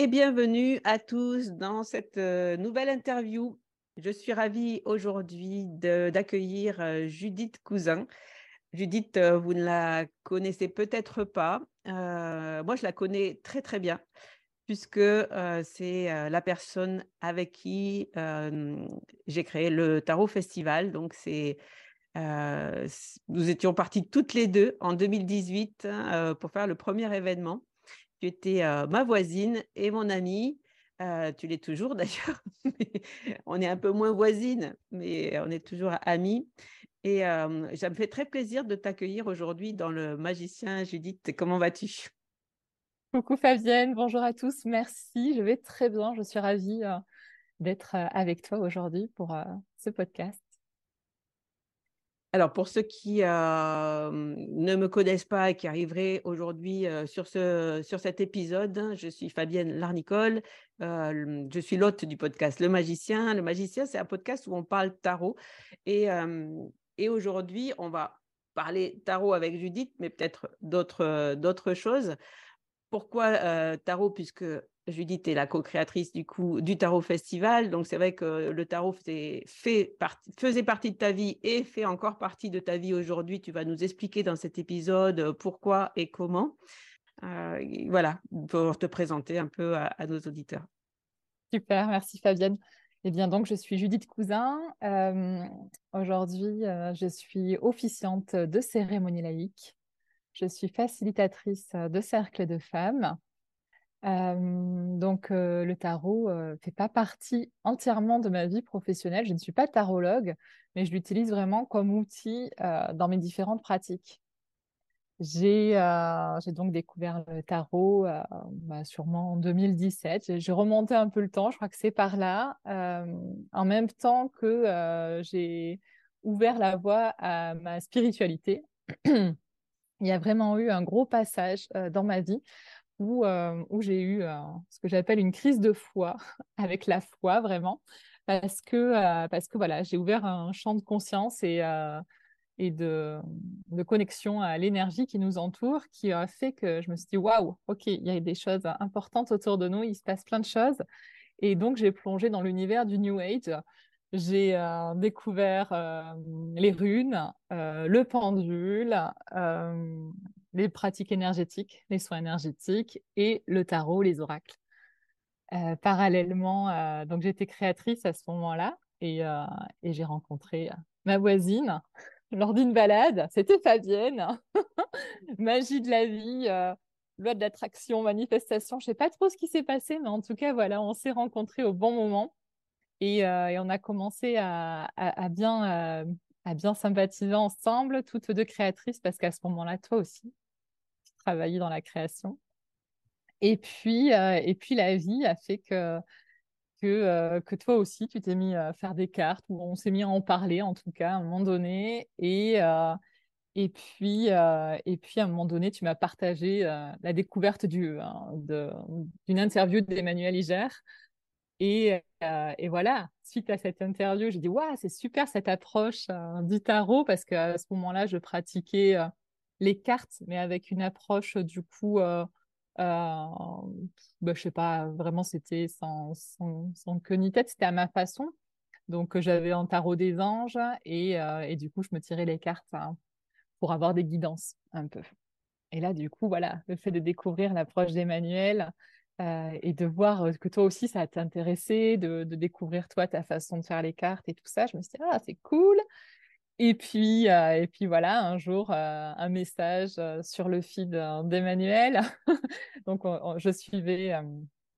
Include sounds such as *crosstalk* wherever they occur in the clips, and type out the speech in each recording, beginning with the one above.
Et bienvenue à tous dans cette euh, nouvelle interview. Je suis ravie aujourd'hui d'accueillir euh, Judith Cousin. Judith, euh, vous ne la connaissez peut-être pas. moi, je la connais très très bien puisque c'est la personne avec qui j'ai créé le Tarot Festival. Donc, nous étions partis toutes les deux en 2018 hein, pour faire le premier événement. Tu étais ma voisine et mon amie. tu l'es toujours *laughs* d'ailleurs. on est un peu moins voisine, mais on est toujours amis. Et ça me fait très plaisir de t'accueillir aujourd'hui dans le Magicien. Judith, comment vas-tu? Coucou Fabienne, bonjour à tous, merci. Je vais très bien, je suis ravie d'être avec toi aujourd'hui pour ce podcast. Alors, pour ceux qui ne me connaissent pas et qui arriveraient aujourd'hui sur, ce, sur cet épisode, je suis Fabienne Larnicole, je suis l'hôte du podcast Le Magicien. Le Magicien, c'est un podcast où on parle tarot. Et, et aujourd'hui, on va parler tarot avec Judith, mais peut-être d'autres choses. Pourquoi tarot Puisque Judith est la co-créatrice du coup du Tarot Festival. Donc c'est vrai que le tarot faisait partie de ta vie et fait encore partie de ta vie aujourd'hui. Tu vas nous expliquer dans cet épisode pourquoi et comment. Euh, voilà, pour te présenter un peu à, nos auditeurs. Super, merci Fabienne. Eh bien, donc, je suis Judith Cousin. Euh, aujourd'hui, euh, je suis officiante de cérémonie laïque. Je suis facilitatrice de cercle de femmes donc, le tarot ne fait pas partie entièrement de ma vie professionnelle. Je ne suis pas tarologue, mais je l'utilise vraiment comme outil dans mes différentes pratiques. J'ai donc découvert le tarot bah, sûrement en 2017. J'ai remonté un peu le temps, je crois que c'est par là. en même temps que j'ai ouvert la voie à ma spiritualité, *clears throat* il y a vraiment eu un gros passage dans ma vie où, euh, où j'ai eu euh, ce que j'appelle une crise de foi, *laughs* avec la foi vraiment, parce que, euh, parce que voilà, j'ai ouvert un champ de conscience et, et de, de, connexion à l'énergie qui nous entoure, qui a fait que je me suis dit, waouh, ok, il y a des choses importantes autour de nous, il se passe plein de choses. Et donc, j'ai plongé dans l'univers du New Age. J'ai découvert les runes, le pendule, les pratiques énergétiques, les soins énergétiques et le tarot, les oracles. parallèlement, donc j'étais créatrice à ce moment-là et, et j'ai rencontré ma voisine *laughs* lors d'une balade. C'était Fabienne. *laughs* Magie de la vie, euh, loi de l'attraction, manifestation. Je sais pas trop ce qui s'est passé, mais en tout cas, voilà, on s'est rencontrés au bon moment et, euh, on a commencé à, bien, euh, à bien sympathiser ensemble, toutes deux créatrices, parce qu'à ce moment-là, toi aussi, tu travaillais dans la création. Et puis, et puis la vie a fait que que, toi aussi, tu t'es mis à faire des cartes, ou on s'est mis à en parler en tout cas à un moment donné. Et, et, puis, et puis à un moment donné, tu m'as partagé la découverte du, d'une interview d'Emmanuel Iger. Et, et, voilà, suite à cette interview, j'ai dit, waouh, c'est super cette approche du tarot parce qu'à ce moment-là, je pratiquais les cartes, mais avec une approche du coup euh, bah, je sais pas, vraiment, c'était sans, sans, sans, queue ni tête, c'était à ma façon. Donc, j'avais un tarot des anges et, euh, et, du coup, je me tirais les cartes hein, pour avoir des guidances un peu. Et là, du coup, voilà, le fait de découvrir l'approche d'Emmanuel euh, et de voir que toi aussi, ça t'intéressait, de, de découvrir toi ta façon de faire les cartes et tout ça, je me suis dit, ah, c'est cool. Et puis, euh, et puis voilà, un jour, euh, un message euh, sur le feed d'Emmanuel. *laughs* Donc, je suivais.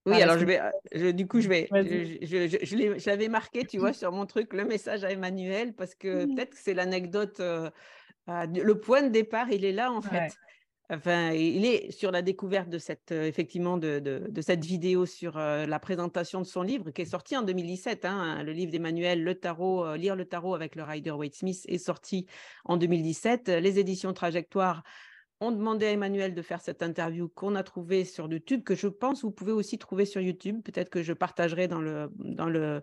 oui, alors je vais, du coup, je vais, je, je, l'avais marqué, tu vois, sur mon truc, le message à Emmanuel, parce que peut-être que c'est l'anecdote, le point de départ, il est là en fait. Enfin, il est sur la découverte de cette, euh, effectivement, de, cette vidéo sur euh, la présentation de son livre qui est sorti en 2017. Hein, le livre d'Emmanuel, Le Tarot, euh, Lire le Tarot avec le Rider Waite Smith est sorti en 2017. Les éditions Trajectoire ont demandé à Emmanuel de faire cette interview qu'on a trouvée sur YouTube, que je pense vous pouvez aussi trouver sur YouTube. Peut-être que je partagerai dans le, dans le,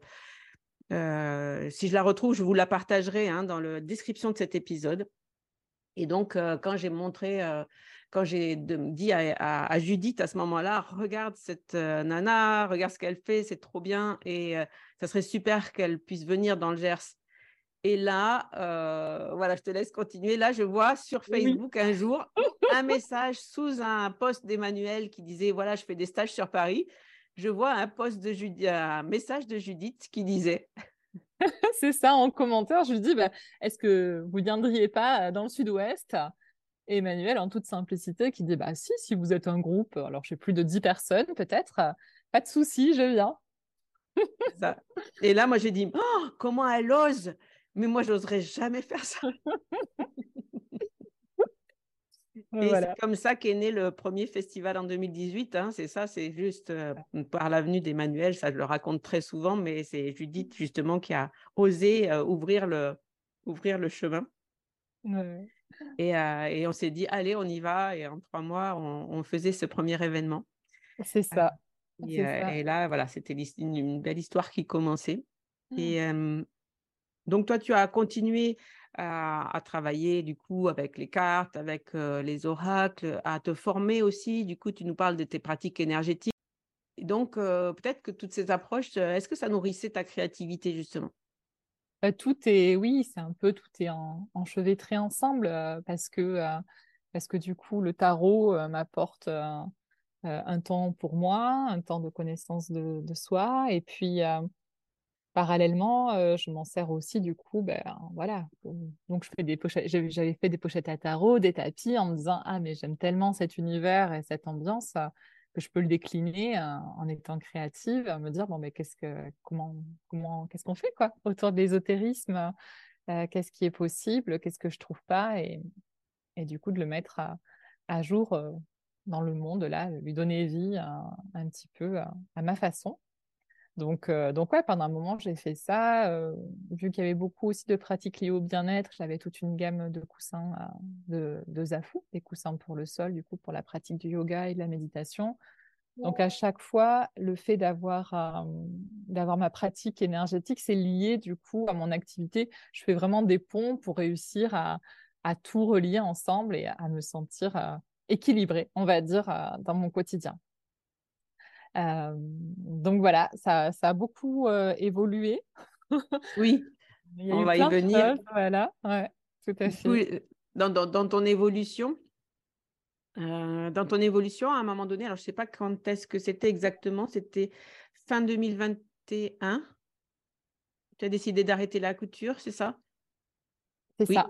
si je la retrouve, je vous la partagerai hein, dans la description de cet épisode. Et donc, quand j'ai montré quand j'ai dit à, Judith à ce moment-là, regarde cette euh, nana, regarde ce qu'elle fait, c'est trop bien et euh, ça serait super qu'elle puisse venir dans le Gers. Et là, euh, voilà, je te laisse continuer. Là, je vois sur Facebook un jour un message sous un post d'Emmanuel qui disait voilà, je fais des stages sur Paris. Je vois un post de Judith, un message de Judith qui disait *laughs* c'est ça en commentaire. Je lui dis bah, est-ce que vous viendriez pas dans le Sud-Ouest? Emmanuel, en toute simplicité, qui dit Bah, si, si vous êtes un groupe, alors je sais plus de 10 personnes peut-être, pas de souci, je viens. Et là, moi, j'ai dit oh, Comment elle ose? Mais moi, je n'oserais jamais faire ça. *laughs* Et c'est comme ça qu'est né le premier festival en 2018. Hein, c'est ça, c'est juste euh, par l'avenue d'Emmanuel. Ça, je le raconte très souvent, mais c'est Judith justement qui a osé euh, ouvrir, le, ouvrir le chemin. Ouais. Euh, et, on s'est dit, allez, on y va. Et en trois mois, on, faisait ce premier événement. C'est ça. Euh, et, là, voilà, c'était une, belle histoire qui commençait. Et mmh. donc, toi, tu as continué à, travailler du coup avec les cartes, avec les oracles, à te former aussi. Du coup, tu nous parles de tes pratiques énergétiques. donc, peut-être que toutes ces approches, est-ce que ça nourrissait ta créativité justement? Bah, tout est, oui, c'est un peu, tout est enchevêtré ensemble euh, parce que, euh, parce que du coup, le tarot euh, m'apporte un temps pour moi, un temps de connaissance de, soi, et puis parallèlement, je m'en sers aussi du coup, ben voilà. Donc je fais des pochettes, j'avais fait des pochettes à tarot, des tapis, en me disant ah mais j'aime tellement cet univers et cette ambiance que je peux le décliner euh, en étant créative, me dire bon mais qu'est-ce que comment comment qu'est-ce qu'on fait quoi autour de l'ésotérisme, euh, qu'est-ce qui est possible, qu'est-ce que je trouve pas et, et du coup de le mettre à, jour euh, dans le monde là, lui donner vie un, petit peu à ma façon. Donc, donc ouais, pendant un moment, j'ai fait ça. vu qu'il y avait beaucoup aussi de pratiques liées au bien-être, j'avais toute une gamme de coussins de, de Zafu, des coussins pour le sol, du coup, pour la pratique du yoga et de la méditation. Donc, à chaque fois, le fait d'avoir d'avoir ma pratique énergétique, c'est lié, du coup, à mon activité. Je fais vraiment des ponts pour réussir à, à tout relier ensemble et à me sentir équilibrée, on va dire, dans mon quotidien. Euh, donc voilà, ça, a beaucoup euh, évolué *laughs* Oui, on va y venir. choses, voilà, ouais, tout à fait. euh, dans, dans- dans ton évolution, euh, dans ton évolution, à un moment donné, alors je ne sais pas quand est-ce que c'était exactement, c'était fin 2021. Tu as décidé d'arrêter la couture, c'est ça? C'est Oui, ça,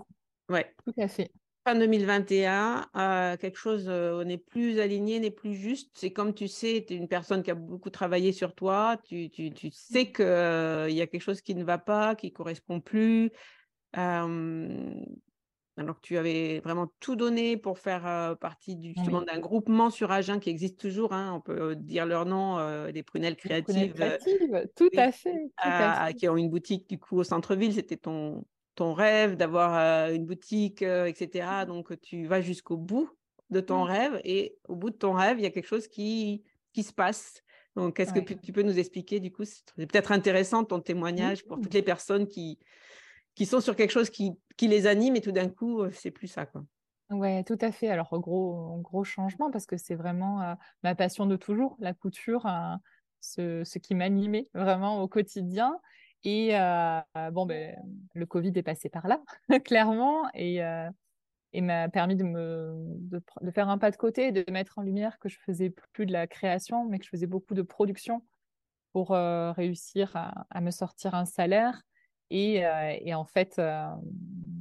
ouais. tout à fait. Fin 2021, euh, quelque chose euh, n'est plus aligné, n'est plus juste. C'est comme tu sais, tu es une personne qui a beaucoup travaillé sur toi, tu, tu, tu sais qu'il y a quelque chose qui ne va pas, qui ne correspond plus. Euh, alors que tu avais vraiment tout donné pour faire euh, partie du, justement Oui, d'un groupement sur Agen qui existe toujours. hein, on peut dire leur nom, euh, des prunelles les prunelles créatives, euh, créatives, tout oui, à fait, tout à à- fait. qui ont une boutique du coup au centre-ville. C'était ton, ton rêve d'avoir une boutique, etc. Donc tu vas jusqu'au bout de ton Mm. rêve et au bout de ton rêve, il y a quelque chose qui, qui se passe. Donc, est-ce que Ouais. tu peux nous expliquer, du coup, c'est peut-être intéressant ton témoignage pour toutes les personnes qui, qui sont sur quelque chose qui, qui les anime et tout d'un coup, c'est plus ça, quoi. Ouais, tout à fait. Alors, gros, gros changement parce que c'est vraiment euh, ma passion de toujours, la couture, euh, ce, ce qui m'animait vraiment au quotidien. Et euh, bon, ben, le Covid est passé par là, *laughs* clairement, et, euh, et m'a permis de, faire un pas de côté de mettre en lumière que je faisais plus de la création, mais que je faisais beaucoup de production pour euh, réussir à, me sortir un salaire. Et, en fait,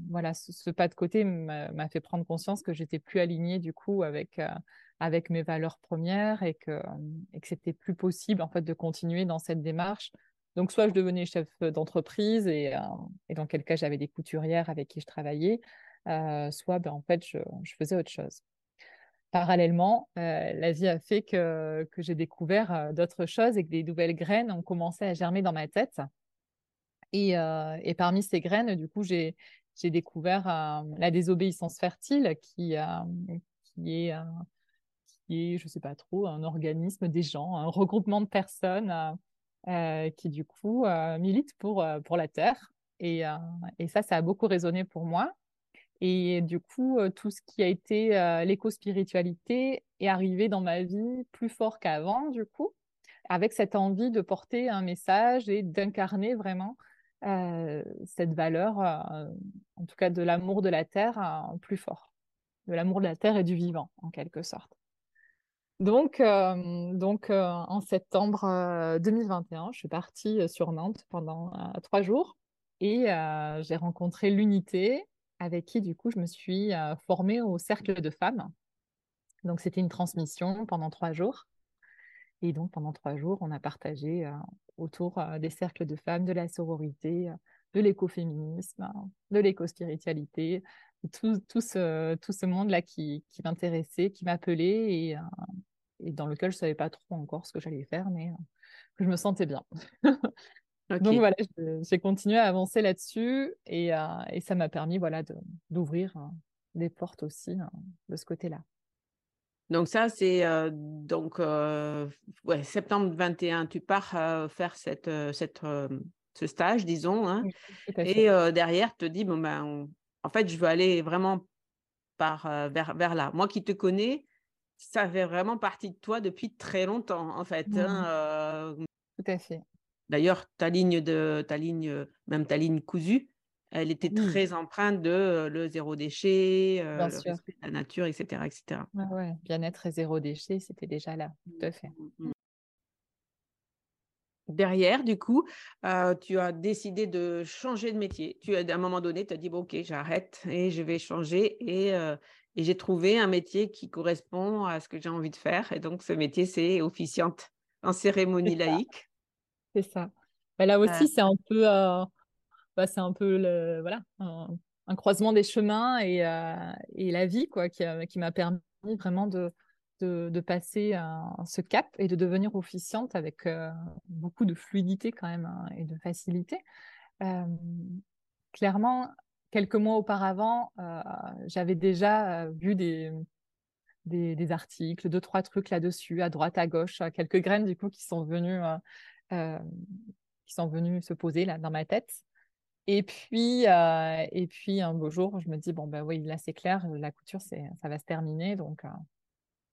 voilà, ce, pas de côté m'a fait prendre conscience que j'étais plus alignée du coup avec, avec mes valeurs premières et que, et que c'était plus possible en fait de continuer dans cette démarche. Donc, soit je devenais chef d'entreprise et, euh, et dans quel cas j'avais des couturières avec qui je travaillais, euh, soit ben, en fait je, faisais autre chose parallèlement, euh, la vie a fait que, que j'ai découvert d'autres choses et que des nouvelles graines ont commencé à germer dans ma tête. Et, et parmi ces graines, du coup, j'ai, découvert la désobéissance fertile qui, qui est, qui est, je sais pas trop, un organisme des gens, un regroupement de personnes qui, du coup, euh, militent pour, euh, pour la Terre. Et, euh, et ça, ça a beaucoup résonné pour moi. Et du coup, euh, tout ce qui a été euh, l'éco-spiritualité est arrivé dans ma vie plus fort qu'avant, du coup, avec cette envie de porter un message et d'incarner vraiment euh, cette valeur, euh, en tout cas de l'amour de la terre, euh, plus fort, de l'amour de la terre et du vivant, en quelque sorte. Donc, euh, donc euh, en septembre euh, 2021, je suis partie euh, sur Nantes pendant euh, trois jours et euh, j'ai rencontré l'unité avec qui, du coup, je me suis euh, formée au cercle de femmes. Donc, c'était une transmission pendant trois jours. Et donc, pendant trois jours, on a partagé euh, autour euh, des cercles de femmes, de la sororité, euh, de l'écoféminisme, euh, de l'éco-spiritualité, tout, tout, ce, tout ce monde-là qui, qui m'intéressait, qui m'appelait et, euh, et dans lequel je ne savais pas trop encore ce que j'allais faire, mais euh, que je me sentais bien. *laughs* Donc voilà, j'ai continué à avancer là-dessus et, euh, et ça m'a permis voilà, d'ouvrir des portes aussi de ce côté-là. Donc ça, c'est donc ouais, septembre 21, tu pars faire cette, cette, ce stage, disons, hein, et derrière, te dis, bon, ben, on- en fait, je veux aller vraiment par, euh, vers, vers là. Moi qui te connais, ça fait vraiment partie de toi depuis très longtemps, en fait. hein, Mhm, euh, tout à fait. D'ailleurs, ta ligne de ta ligne, même ta ligne cousue, elle était Oui, très empreinte de euh, le zéro déchet, euh, le respect de la nature, etc., etc. Ouais. Bien-être et zéro déchet, c'était déjà là, tout à fait. Derrière, du coup, euh, tu as décidé de changer de métier. Tu as, à un moment donné, tu as dit, bon, ok, j'arrête et je vais changer. Et, euh, et j'ai trouvé un métier qui correspond à ce que j'ai envie de faire. Et donc, ce métier, c'est officiante en cérémonie laïque. C'est ça. Bah, là Euh, aussi, c'est un peu, euh, bah, c'est un peu le, voilà, un, un croisement des chemins et, et la vie quoi, qui m'a permis vraiment de, de, passer ce cap et de devenir officiante avec euh, beaucoup de fluidité quand même hein, et de facilité. Clairement, quelques mois auparavant, euh, j'avais déjà euh, vu des, des, articles, deux, trois trucs là-dessus, à droite, à gauche, quelques graines du coup qui sont venues, qui sont venues se poser là dans ma tête. Et puis, et puis un beau jour, je me dis, bon, ben oui, là c'est clair, la couture, ça va se terminer. Donc,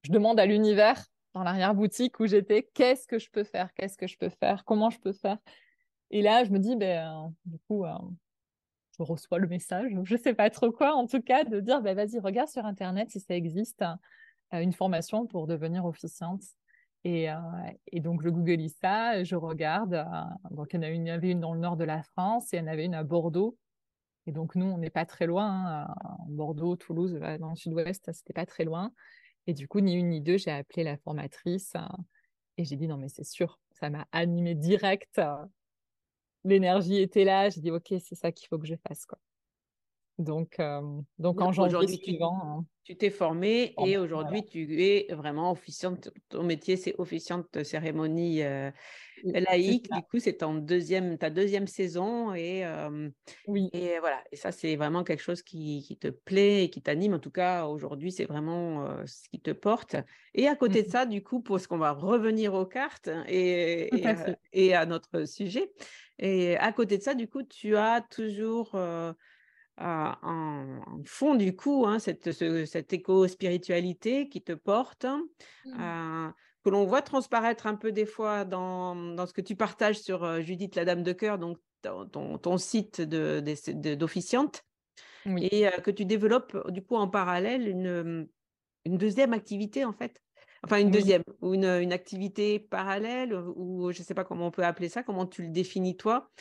je demande à l'univers, dans l'arrière-boutique où j'étais, qu'est-ce que je peux faire Qu'est-ce que je peux faire Comment je peux faire Et là, je me dis, ben, du coup, je reçois le message, je ne sais pas trop quoi, en tout cas, de dire, ben, vas-y, regarde sur Internet si ça existe, une formation pour devenir officiante. Et, donc, je googlise ça, je regarde. donc, il y, en avait une dans le nord de la France et il y en avait une à Bordeaux. Et donc, nous, on n'est pas très loin. Hein, Bordeaux, Toulouse, dans le sud-ouest, c'était pas très loin. Et du coup, ni une ni deux, j'ai appelé la formatrice et j'ai dit non, mais c'est sûr, ça m'a animé direct. L'énergie était là. J'ai dit ok, c'est ça qu'il faut que je fasse. Quoi. Donc, donc en janvier suivant. Hein. Tu t'es formée et aujourd'hui, tu es vraiment officiante. Ton métier, c'est officiante de cérémonie laïque. Du coup, c'est deuxième, ta deuxième saison. Et, oui. et voilà. Et ça, c'est vraiment quelque chose qui, qui, te plaît et qui t'anime. En tout cas, aujourd'hui, c'est vraiment ce qui te porte. Et à côté de mmh ça, du coup, parce qu'on va revenir aux cartes et, et, à, et, à, notre sujet. Et à côté de ça, du coup, tu as toujours en, fond du coup hein, cette, cette éco-spiritualité qui te porte, mmh. euh, que l'on voit transparaître un peu des fois dans, dans ce que tu partages sur euh, Judith la Dame de Cœur, donc ton, ton site d'officiante, de, et euh, que tu développes du coup en parallèle une, une deuxième activité en fait. Enfin, une deuxième, ou une, une, activité parallèle, ou je ne sais pas comment on peut appeler ça, comment tu le définis toi,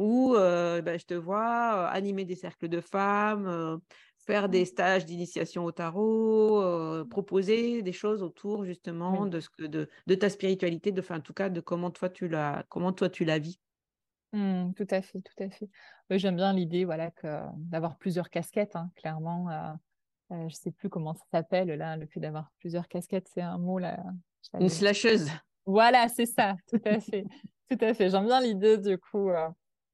où bah, je te vois animer des cercles de femmes, faire des mmh. stages d'initiation au tarot, proposer des choses autour justement de, ce que, de, de, ta spiritualité, de, en tout cas de comment toi tu la, comment toi tu la vis. Mmh, tout à fait, tout à fait. J'aime bien l'idée voilà, que, d'avoir plusieurs casquettes, hein, clairement. je ne sais plus comment ça s'appelle, là, le fait d'avoir plusieurs casquettes, c'est un mot là. Une slasheuse. Voilà, c'est ça, tout à fait. tout à fait. J'aime bien l'idée du coup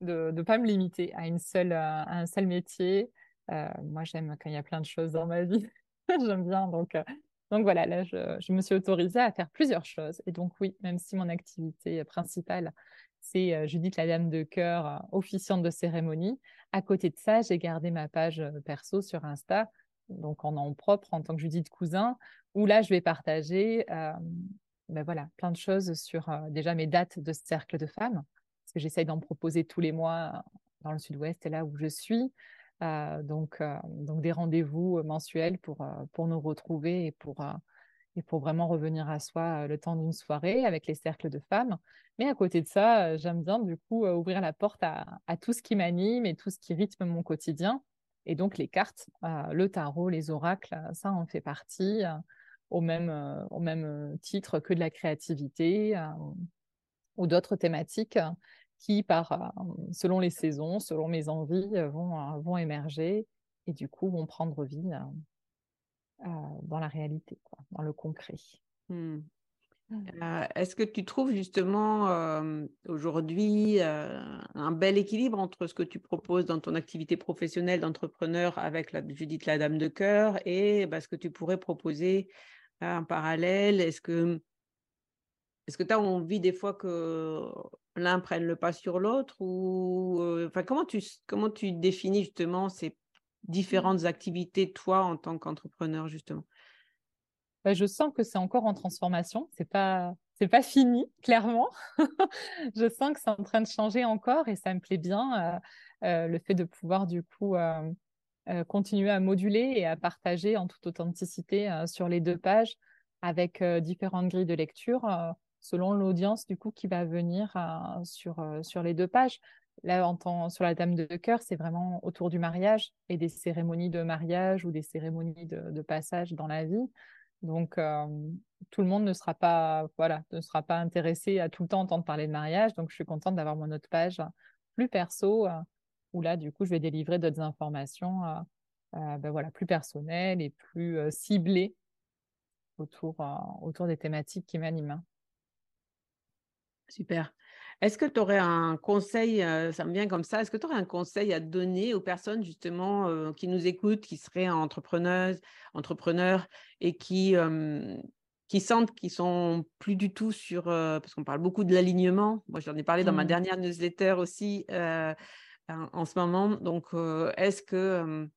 de ne pas me limiter à, une seule, euh, un seul métier. Euh, moi, j'aime quand il y a plein de choses dans ma vie. *laughs* j'aime bien. Donc, euh, donc voilà, là, je, me suis autorisée à faire plusieurs choses. Et donc oui, même si mon activité principale, c'est Judith la Dame de Cœur, officiante de cérémonie, à côté de ça, j'ai gardé ma page perso sur Insta, donc en nom propre, en tant que Judith Cousin, où là, je vais partager ben voilà, plein de choses sur déjà mes dates de cercle de femmes, que j'essaye d'en proposer tous les mois dans le sud-ouest, là où je suis. Euh, donc, euh, donc des rendez-vous mensuels pour, euh, pour nous retrouver et pour, et pour vraiment revenir à soi le temps d'une soirée avec les cercles de femmes. Mais à côté de ça, j'aime bien du coup ouvrir la porte à, à tout ce qui m'anime et tout ce qui rythme mon quotidien. Et donc les cartes, le tarot, les oracles, ça en fait partie au même, au même titre que de la créativité ou d'autres thématiques qui, par, euh, selon les saisons, selon mes envies, euh, vont, euh, vont émerger et du coup vont prendre vie dans la réalité, dans le concret. Mmh. Mmh. Est-ce que tu trouves justement aujourd'hui un bel équilibre entre ce que tu proposes dans ton activité professionnelle d'entrepreneur avec la Judith la Dame de Cœur et bah, ce que tu pourrais proposer en parallèle? Est-ce que est-ce que tu as envie des fois que l'un prenne le pas sur l'autre ou comment tu comment définis justement ces différentes activités toi en tant qu'entrepreneur justement? Bah, je sens que c'est encore en transformation c'est pas pas fini *laughs* clairement. Je sens que c'est en train de changer encore et ça me plaît bien le fait de pouvoir du coup continuer à moduler et à partager en toute authenticité sur les deux pages avec différentes grilles de lecture selon l'audience du coup qui va venir euh, sur, euh, sur les deux pages. Là, en sur la Dame de cœur, c'est vraiment autour du mariage et des cérémonies de mariage ou des cérémonies de, passage dans la vie. Donc, euh, tout le monde ne sera pas, voilà, ne sera pas intéressé à tout le temps entendre parler de mariage. Donc, je suis contente d'avoir mon autre page plus perso, où là, du coup, je vais délivrer d'autres informations, ben voilà, plus personnelles et plus ciblées autour, autour des thématiques qui m'animent. Super. Est-ce que tu aurais un conseil, ça me vient comme ça, est-ce que tu aurais un conseil à donner aux personnes justement qui nous écoutent, qui seraient entrepreneuses, entrepreneurs et qui, qui sentent qu'ils sont plus du tout sur, parce qu'on parle beaucoup de l'alignement, moi j'en ai parlé dans ma mmh. dernière newsletter aussi en, ce moment, donc est-ce que,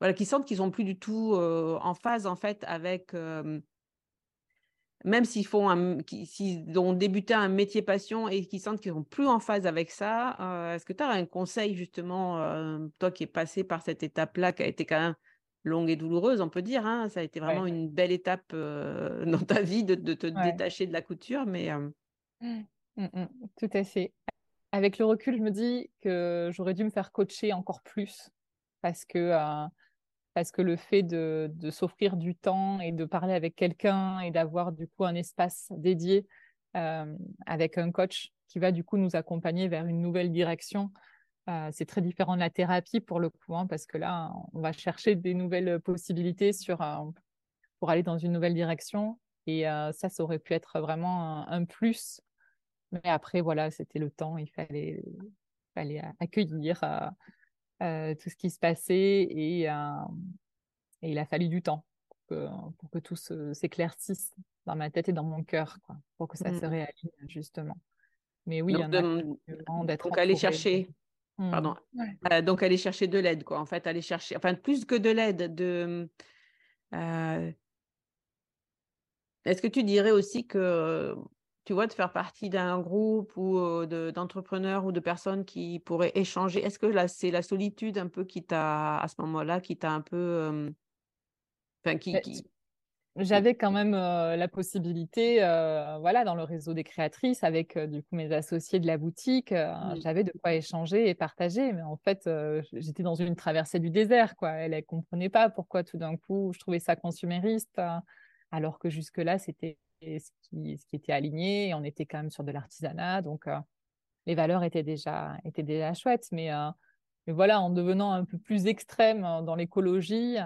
voilà, qui sentent qu'ils sont plus du tout en phase en fait avec même s'ils font un, s'ils ont débuté un métier passion et qu'ils sentent qu'ils sont plus en phase avec ça, euh, est-ce que tu as un conseil justement, euh, toi qui es passé par cette étape-là, qui a été quand même longue et douloureuse, on peut dire, hein, ça a été vraiment une belle étape euh, *laughs* dans ta vie de, te détacher de la couture, mais mmh, mmh, mmh, tout à fait. Avec le recul, je me dis que j'aurais dû me faire coacher encore plus parce que parce que le fait de, s'offrir du temps et de parler avec quelqu'un et d'avoir du coup un espace dédié euh, avec un coach qui va du coup nous accompagner vers une nouvelle direction, euh, c'est très différent de la thérapie pour le coup, hein, parce que là, on va chercher des nouvelles possibilités euh, pour aller dans une nouvelle direction. Et ça, ça aurait pu être vraiment un, plus. Mais après, voilà, c'était le temps, il fallait accueillir euh, tout ce qui se passait et, euh, et, il a fallu du temps pour que, pour que tout s'éclaircisse dans ma tête et dans mon cœur, quoi, pour que ça se mmh. réaligne justement. Mais oui, donc, il y en a donc aller chercher. Mmh. Pardon. Euh, donc aller chercher de l'aide, quoi. En fait, aller chercher, enfin plus que de l'aide, de. Est-ce que tu dirais aussi que tu vois, de faire partie d'un groupe ou d'entrepreneurs ou de personnes qui pourraient échanger. Est-ce que là, c'est la solitude un peu qui t'a, à ce moment-là, qui t'a un peu. Enfin, qui, J'avais quand même la possibilité, voilà, dans le réseau des créatrices, avec du coup mes associés de la boutique, mmh. j'avais de quoi échanger et partager. Mais en fait, j'étais dans une traversée du désert, quoi. Elle ne comprenait pas pourquoi tout d'un coup je trouvais ça consumériste, alors que jusque-là, c'était ce qui, était aligné. Et on était quand même sur de l'artisanat. Donc, euh, les valeurs étaient déjà, étaient déjà chouettes. Mais, euh, voilà, en devenant un peu plus extrême euh, dans l'écologie,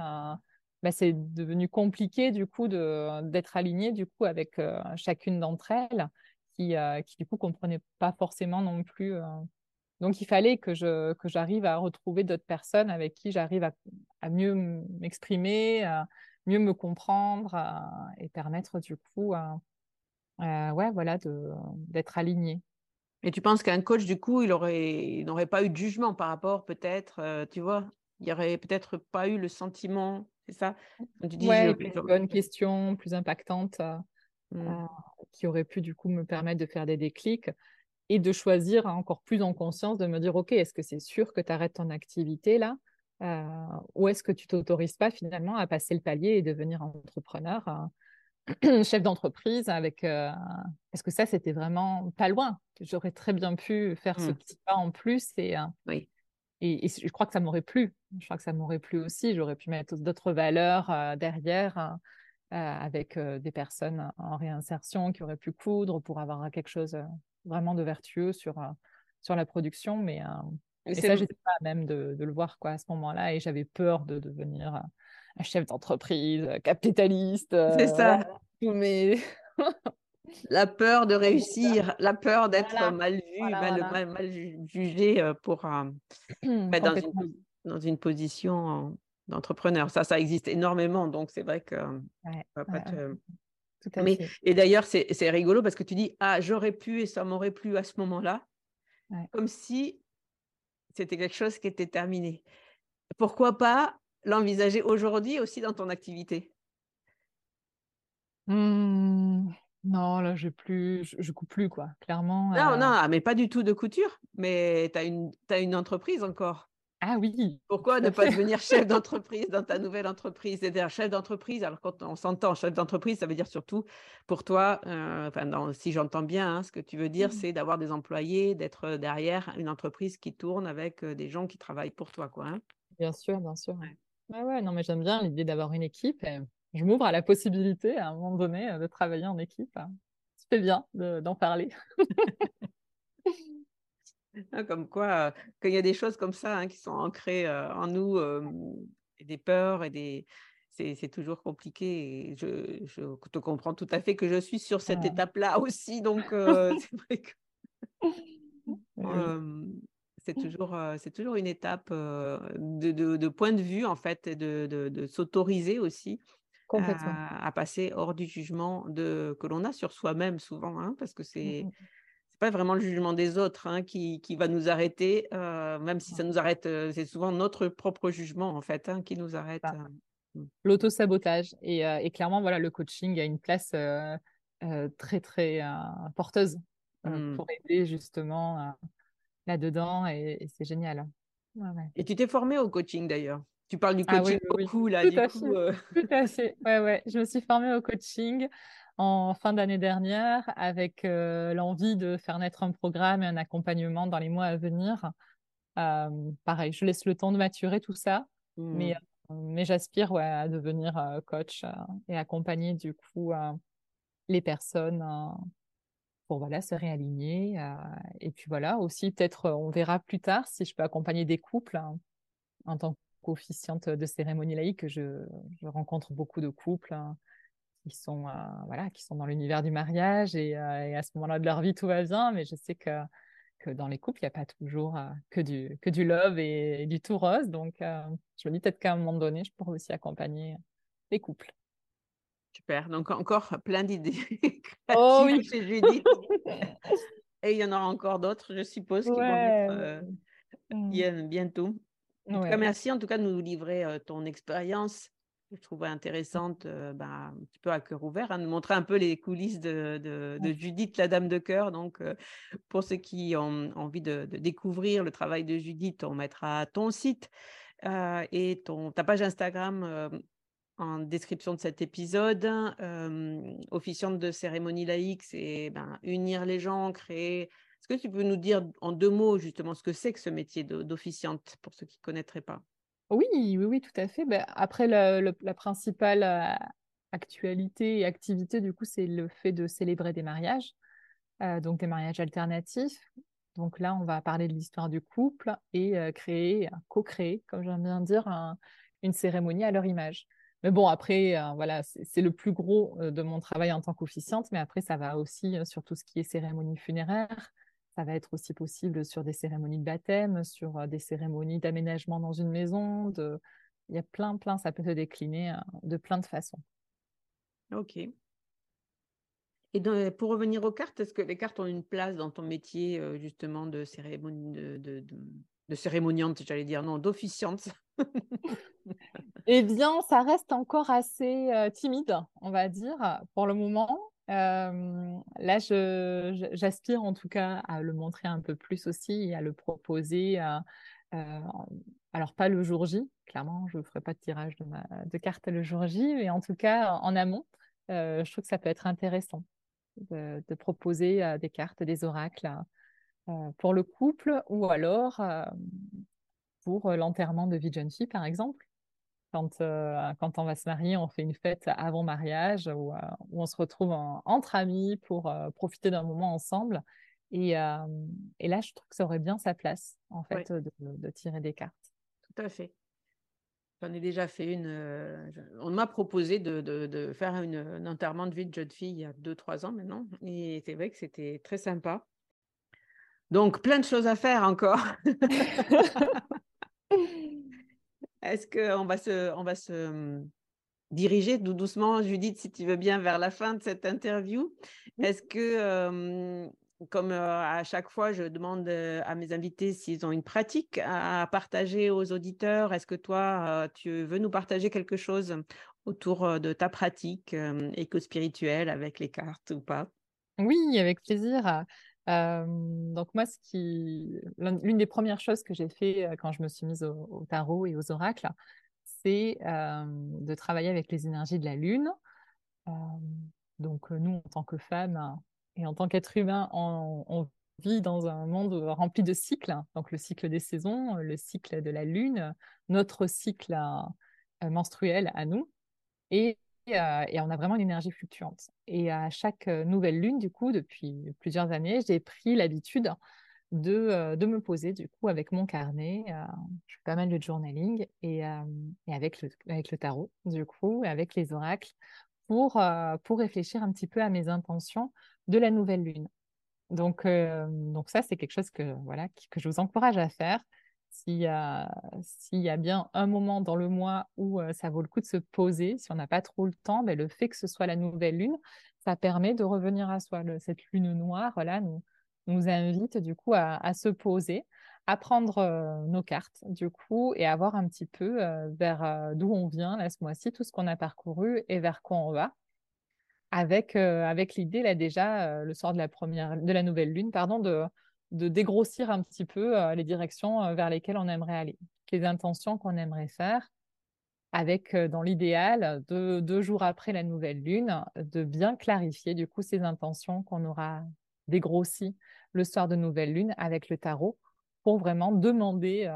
bah, c'est devenu compliqué du coup d'être aligné du coup avec chacune d'entre elles qui, qui du coup comprenaient pas forcément non plus. Donc il fallait que je que j'arrive à retrouver d'autres personnes avec qui j'arrive à, mieux m'exprimer, mieux me comprendre euh, et permettre du coup, euh, euh, ouais, voilà, d'être aligné. Et tu penses qu'un coach, du coup, il aurait, n'aurait pas eu de jugement par rapport, peut-être, tu vois, il n'y aurait peut-être pas eu le sentiment, c'est ça? Tu dis, ouais, une bonne question, plus impactante, mmh. qui aurait pu du coup me permettre de faire des déclics et de choisir encore plus en conscience de me dire, OK, est-ce que c'est sûr que tu arrêtes ton activité là? Euh, ou est-ce que tu t'autorises pas finalement à passer le palier et devenir entrepreneur, euh, *clears throat* chef d'entreprise avec euh, parce que ça c'était vraiment pas loin. J'aurais très bien pu faire ce mmh. petit pas en plus et oui. Et, je crois que ça m'aurait plu. Je crois que ça m'aurait plu aussi. J'aurais pu mettre d'autres valeurs derrière avec des personnes en réinsertion qui auraient pu coudre pour avoir quelque chose vraiment de vertueux sur, sur la production. Mais, et ça, j'étais pas même de, de, le voir quoi, à ce moment-là. Et j'avais peur de devenir un chef d'entreprise, capitaliste. C'est ça. Mais... *laughs* la peur de *laughs* réussir, la peur d'être mal vu, mal, mal, jugé euh, pour euh, *clears throat* dans, une, dans, une, position d'entrepreneur. Ça, ça existe énormément. Donc, c'est vrai que. pas Tout à Mais, fait. Et d'ailleurs, c'est rigolo parce que tu dis Ah, j'aurais pu et ça m'aurait plu à ce moment-là. Comme si c'était quelque chose qui était terminé. Pourquoi pas l'envisager aujourd'hui aussi dans ton activité? Mmh, Non, là, je plus, je, coupe plus, quoi, clairement. Non, non, ah, mais pas du tout de couture, mais tu as une entreprise encore. Ah oui. Pourquoi ne pas devenir *laughs* chef d'entreprise dans ta nouvelle entreprise? C'est-à-dire chef d'entreprise, alors quand on s'entend chef d'entreprise, ça veut dire surtout pour toi, euh, enfin, si j'entends bien, hein, ce que tu veux dire, mmh. c'est d'avoir des employés, d'être derrière une entreprise qui tourne avec euh, des gens qui travaillent pour toi. Quoi, hein. Bien sûr, bien sûr. Ouais. ouais, non, mais j'aime bien l'idée d'avoir une équipe. Et je m'ouvre à la possibilité à un moment donné euh, de travailler en équipe. C'est bien d'en parler. *laughs* Hein, comme quoi, qu'il y a des choses comme ça hein, qui sont ancrées en nous, des peurs et des. C'est toujours compliqué. Et je, je, te comprends tout à fait que je suis sur cette étape-là aussi. Donc, *laughs* c'est vrai que. *laughs* c'est toujours, une étape de, de, point de vue, en fait, et de, de s'autoriser aussi à, à, passer hors du jugement de, que l'on a sur soi-même souvent, hein, parce que mmh, c'est pas vraiment le jugement des autres hein, qui, qui, va nous arrêter, euh, même si ça nous arrête, euh, c'est souvent notre propre jugement en fait hein, qui nous arrête. Euh, mmh. L'auto-sabotage. Et, et, clairement, voilà, le coaching a une place très, très porteuse Mmh. pour aider justement là-dedans et, c'est génial. Et tu t'es formée au coaching d'ailleurs? Tu parles du Ah coaching oui, oui, beaucoup là, Tout du à coup. fait. Tout à fait. Ouais, ouais. Je me suis formée au coaching en fin d'année dernière avec l'envie de faire naître un programme et un accompagnement dans les mois à venir. pareil, je laisse le temps de maturer tout ça, mais, Mmh. mais j'aspire ouais, à devenir coach et accompagner du coup les personnes pour voilà, se réaligner. et puis voilà, aussi peut-être on verra plus tard si je peux accompagner des couples hein, en tant qu'officiante de cérémonie laïque. Je, je rencontre beaucoup de couples. Hein, qui sont voilà qui sont dans l'univers du mariage et, à ce moment-là de leur vie tout va bien. Mais je sais que que dans les couples il n'y a pas toujours que du que du love et, du tout rose. Donc je me dis peut-être qu'à un moment donné je pourrais aussi accompagner les couples. Super. Donc encore plein d'idées *laughs* oh oui. chez Judith. *laughs* Et il y en aura encore d'autres je suppose qui vont être mmh. bientôt. En tout cas, merci en tout cas de nous livrer ton expérience je trouvais intéressante, bah, un petit peu à cœur ouvert, hein, de montrer un peu les coulisses de, de, Judith, la dame de cœur. Donc, pour ceux qui ont envie de, découvrir le travail de Judith, on mettra ton site et ton, ta page Instagram en description de cet épisode. officiante de cérémonie laïque, c'est ben, unir les gens, créer. Est-ce que tu peux nous dire en deux mots justement ce que c'est que ce métier d'officiante pour ceux qui ne connaîtraient pas? Oui, oui, oui, tout à fait. Ben, après, la, principale euh, actualité et activité, du coup, c'est le fait de célébrer des mariages, euh, donc des mariages alternatifs. Donc là, on va parler de l'histoire du couple et euh, créer, co-créer, comme j'aime bien dire, une cérémonie à leur image. Mais bon, après, voilà, c'est le plus gros de mon travail en tant qu'officiante, mais après, ça va aussi sur tout ce qui est cérémonie funéraire, ça va être aussi possible sur des cérémonies de baptême, sur euh, des cérémonies d'aménagement dans une maison. De... Il y a plein, plein, ça peut se décliner euh, de plein de façons. Ok. Et pour revenir aux cartes, est-ce que les cartes ont une place dans ton métier euh, justement de cérémonie de, de, de, cérémoniante, j'allais dire non, d'officiante? *laughs* Eh bien, ça reste encore assez timide, on va dire, pour le moment. Euh, là, j'aspire en tout cas à le montrer un peu plus aussi et à le proposer. Euh, alors, pas le jour J, clairement, je ne ferai pas de tirage de, de cartes le jour J, mais en tout cas, en amont, euh, je trouve que ça peut être intéressant de, proposer des cartes, des oracles pour le couple ou alors pour l'enterrement de vie de par exemple. Quand, euh, quand on va se marier, on fait une fête avant mariage où, euh, on se retrouve entre amis pour euh, profiter d'un moment ensemble. Et, et, là, je trouve que ça aurait bien sa place, en fait, de, tirer des cartes. Tout à fait. J'en ai déjà fait une. on m'a proposé de, de, faire une, un enterrement de vie de jeune fille il y a 2-3 ans maintenant. Et c'est vrai que c'était très sympa. Donc, plein de choses à faire encore. *laughs* Est-ce qu'on va se, on va se diriger doucement, Judith, si tu veux bien, vers la fin de cette interview? Est-ce que, comme à chaque fois, je demande à mes invités s'ils ont une pratique à partager aux auditeurs, est-ce que toi, tu veux nous partager quelque chose autour de ta pratique éco-spirituelle avec les cartes ou pas? Oui, avec plaisir donc moi, ce qui, l'une des premières choses que j'ai fait quand je me suis mise au, tarot et aux oracles, c'est de travailler avec les énergies de la lune. donc nous, en tant que femmes et en tant qu'être humain, on, vit dans un monde rempli de cycles. Donc le cycle des saisons, le cycle de la lune, notre cycle menstruel à nous. Euh, et, on a vraiment une énergie fluctuante. Et à chaque euh, nouvelle lune, du coup, depuis plusieurs années, j'ai pris l'habitude de, euh, de, me poser, du coup, avec mon carnet. je fais pas mal de journaling et, et, avec, le, avec le tarot, du coup, et avec les oracles, pour, pour réfléchir un petit peu à mes intentions de la nouvelle lune. Donc, donc ça, c'est quelque chose que, voilà, que je vous encourage à faire. S'il y, a, s'il y a bien un moment dans le mois où euh, ça vaut le coup de se poser, si on n'a pas trop le temps, ben, le fait que ce soit la nouvelle lune, ça permet de revenir à soi. cette lune noire, là, nous, nous invite du coup à, se poser, à prendre euh, nos cartes, du coup, et à voir un petit peu euh, vers d'où on vient là ce mois-ci, tout ce qu'on a parcouru et vers quoi on va. avec, avec l'idée, là, déjà, le soir de la, première, de la nouvelle lune, pardon, de, de dégrossir un petit peu les directions vers lesquelles on aimerait aller, les intentions qu'on aimerait faire avec, dans l'idéal, deux, deux, jours après la nouvelle lune, de bien clarifier du coup ces intentions qu'on aura dégrossies le soir de nouvelle lune avec le tarot pour vraiment demander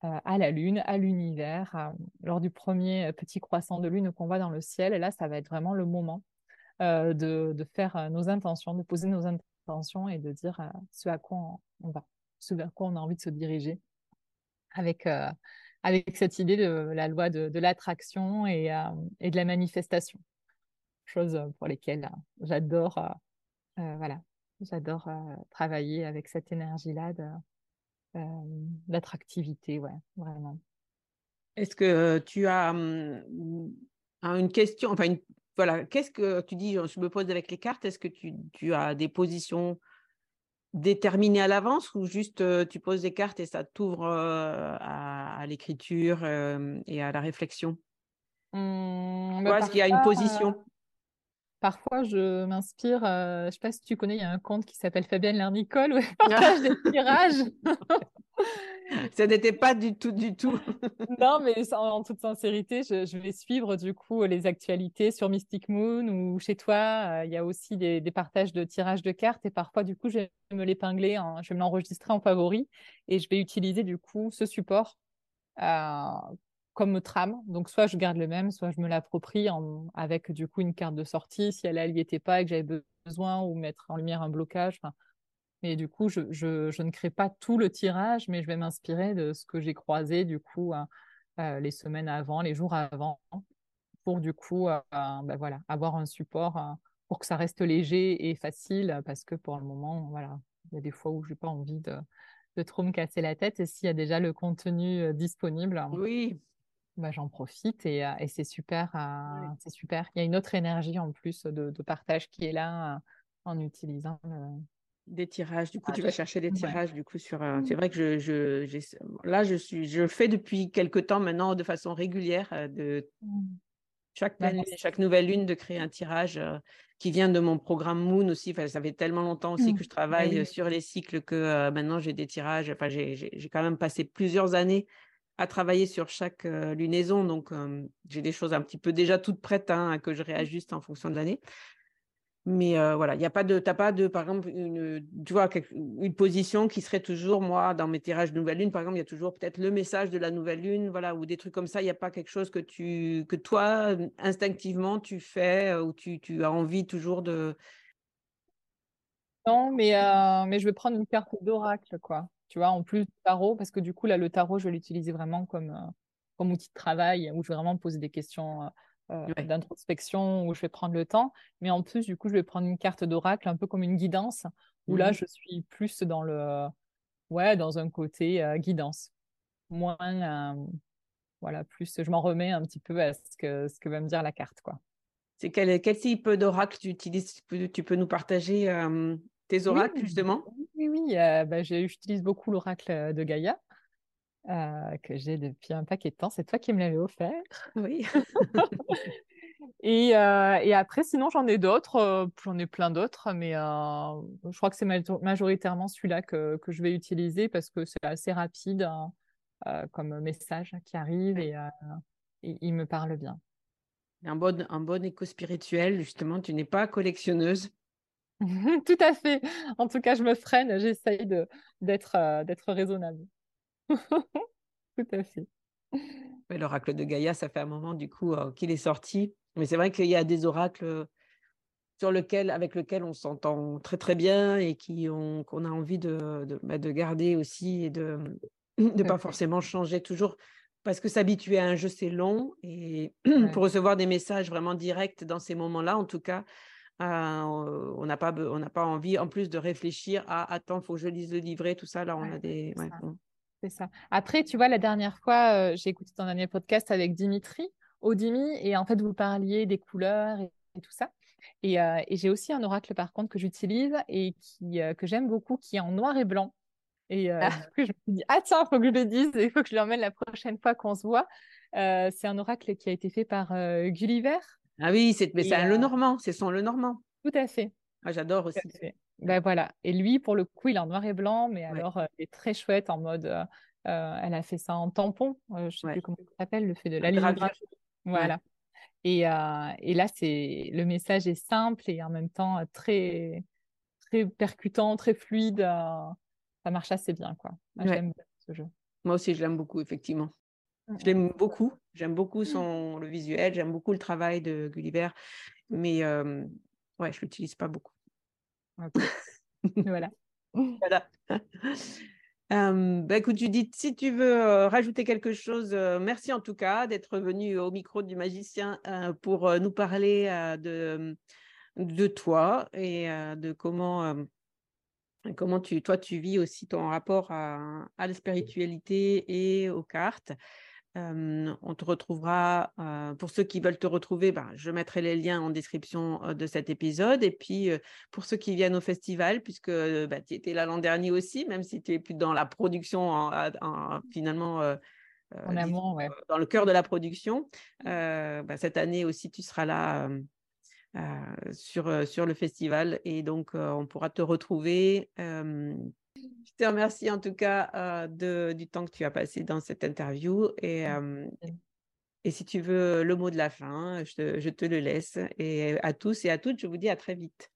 à la lune, à l'univers, lors du premier petit croissant de lune qu'on voit dans le ciel. Et là, ça va être vraiment le moment de, de, faire nos intentions, de poser nos intentions et de dire ce à quoi on, va, ce vers quoi on a envie de se diriger avec avec cette idée de la loi de, l'attraction et, euh, et, de la manifestation. Choses pour lesquelles euh, j'adore euh, voilà, j'adore travailler avec cette énergie-là d'attractivité, ouais, vraiment. Est-ce que tu as hum, une question, enfin, voilà, qu'est-ce que tu dis, je me pose avec les cartes, est-ce que tu, tu as des positions déterminé à l'avance ou juste tu poses des cartes et ça t'ouvre à, l'écriture et à la réflexion? Mmh, Est-ce qu'il y a une position? Parfois, je m'inspire, je ne sais pas si tu connais, il y a un conte qui s'appelle Fabienne Lernicole où elle *laughs* partage des tirages. *laughs* Ça n'était pas du tout, du tout. *laughs* non, mais en, toute sincérité, je, vais suivre du coup les actualités sur Mystic Moon ou chez toi. Euh, il y a aussi des, partages de tirages de cartes et parfois, du coup, je vais me l'épingler, je vais me l'enregistrer en favori et je vais utiliser du coup ce support euh, comme trame. Donc, soit je garde le même, soit je me l'approprie avec du coup une carte de sortie si elle n'y était pas et que j'avais besoin ou mettre en lumière un blocage. Et du coup, je, je, ne crée pas tout le tirage, mais je vais m'inspirer de ce que j'ai croisé du coup euh, euh, les semaines avant, les jours avant, pour du coup euh, ben voilà, avoir un support pour que ça reste léger et facile, parce que pour le moment, voilà, il y a des fois où je n'ai pas envie de, de, trop me casser la tête. Et s'il y a déjà le contenu disponible, oui. Ben, j'en profite et, et c'est super, c'est super. Il y a une autre énergie en plus de, de partage qui est là en utilisant des tirages. Du coup, tu vas chercher des tirages. Du coup, sur. c'est vrai que je, je là, je suis, je fais depuis quelque temps maintenant de façon régulière de mmh. chaque bah, chaque nouvelle lune de créer un tirage qui vient de mon programme Moon aussi. Enfin, ça fait tellement longtemps aussi que je mmh. bah travaille sur les cycles que maintenant j'ai des tirages. Enfin, j'ai quand même passé plusieurs années à travailler sur chaque lunaison. Donc, j'ai des choses un petit peu déjà toutes prêtes hein, que je mmh. réajuste en fonction de l'année. Mais voilà, il n'y a pas de, t'as pas de, par exemple, une, tu vois, une position qui serait toujours, moi, dans mes tirages de nouvelle lune, par exemple, il y a toujours peut-être le message de la nouvelle lune, voilà, ou des trucs comme ça. Il n'y a pas quelque chose que tu, que toi, instinctivement, tu fais ou tu, tu as envie toujours de. Non, mais, mais je vais prendre une carte d'oracle, quoi. Tu vois, en plus du tarot, parce que du coup, là, le tarot, je vais l'utiliser vraiment comme, comme outil de travail, où je vais vraiment poser des questions euh, d'introspection où je vais prendre le temps. Mais en plus, du coup, je vais prendre une carte d'oracle un peu comme une guidance, où là, mmh je suis plus dans le, ouais, dans un côté euh, guidance. Moins, euh, voilà, plus je m'en remets un petit peu à ce que, ce que va me dire la carte, quoi. C'est quel, quel type d'oracle tu utilises tu peux, nous partager tes oracles, justement? Oui, oui, bah, j'utilise beaucoup l'oracle de Gaïa. Euh, que j'ai depuis un paquet de temps. C'est toi qui me l'avais offert. Oui. *laughs* et, euh, et, après, sinon, j'en ai d'autres. J'en ai plein d'autres, mais je crois que c'est majoritairement celui-là que, que, je vais utiliser parce que c'est assez rapide hein, comme message qui arrive et, il me parle bien. Un bon, un bon éco-spirituel, justement, tu n'es pas collectionneuse. *laughs* Tout à fait. En tout cas, je me freine, j'essaye d'être d'être raisonnable. *laughs* Tout à fait. L'oracle de Gaïa, ça fait un moment du coup euh, qu'il est sorti. Mais c'est vrai qu'il y a des oracles euh, sur lequel, avec lesquels on s'entend très très bien et qu'on a envie de, de, bah, de, garder aussi et de *clears throat* ne pas forcément changer toujours. Parce que s'habituer à un jeu, c'est long. Et *clears throat* pour recevoir des messages vraiment directs dans ces moments-là, en tout cas, euh, on n'a pas, on n'a pas envie, en plus de réfléchir à attends, il faut que je lise le livret, tout ça. Là, on a des. C'est ça. Après, tu vois, la dernière fois, euh, j'ai écouté ton dernier podcast avec Dimitri, Odimi, et en fait, vous parliez des couleurs et, tout ça. Euh, et, j'ai aussi un oracle, par contre, que j'utilise et qui, que j'aime beaucoup, qui est en noir et blanc. Et ah. je me suis dit, ah tiens, il faut que je le dise, il faut que je l'emmène la prochaine fois qu'on se voit. c'est un oracle qui a été fait par Gulliver. Ah oui, c'est mais c'est le normand, c'est son le normand. Tout à fait. Ah, j'adore aussi. Ben voilà. Et lui, pour le coup, il est en noir et blanc, mais alors il est très chouette en mode. elle a fait ça en tampon. je ne sais plus comment ça s'appelle, le fait de la. Voilà. Et, et, là, c'est le message est simple et en même temps très très percutant, très fluide. ça marche assez bien, quoi. J'aime ce jeu. Moi aussi, je l'aime beaucoup, effectivement. Je l'aime beaucoup. J'aime beaucoup mmh. son, le visuel, j'aime beaucoup le travail de Gulliver, mais ouais, je l'utilise pas beaucoup. *laughs* voilà. voilà. bah écoute, Judith, si tu veux rajouter quelque chose, merci en tout cas d'être venu au micro du magicien pour nous parler de, de toi et de comment, comment tu, toi tu vis aussi ton rapport à, à la spiritualité et aux cartes on te retrouvera, pour ceux qui veulent te retrouver, ben, je mettrai les liens en description de cet épisode. Et puis, pour ceux qui viennent au festival, puisque bah, tu étais là l'an dernier aussi, même si tu es plus dans la production, finalement, dans le cœur de la production, bah, cette année aussi, tu seras là. Sur, sur le festival et donc on pourra te retrouver je te remercie en tout cas euh, du temps que tu as passé dans cette interview. Et, et si tu veux le mot de la fin, je te, le laisse. Et à tous et à toutes, je vous dis à très vite.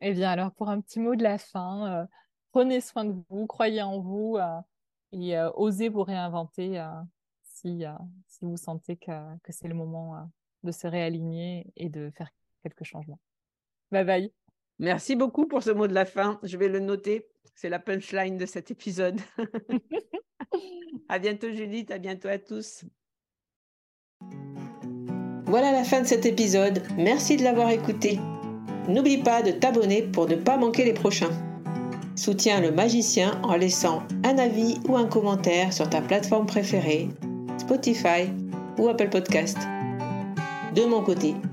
Eh bien, alors pour un petit mot de la fin, euh, prenez soin de vous, croyez en vous euh, et osez vous réinventer si, si vous sentez que, que c'est le moment de se réaligner et de faire quelques changements. Bye bye. Merci beaucoup pour ce mot de la fin. Je vais le noter. C'est la punchline de cet épisode. *laughs* à bientôt Judith, à bientôt à tous. Voilà la fin de cet épisode. Merci de l'avoir écouté. N'oublie pas de t'abonner pour ne pas manquer les prochains. Soutiens le magicien en laissant un avis ou un commentaire sur ta plateforme préférée, Spotify ou Apple Podcast. De mon côté,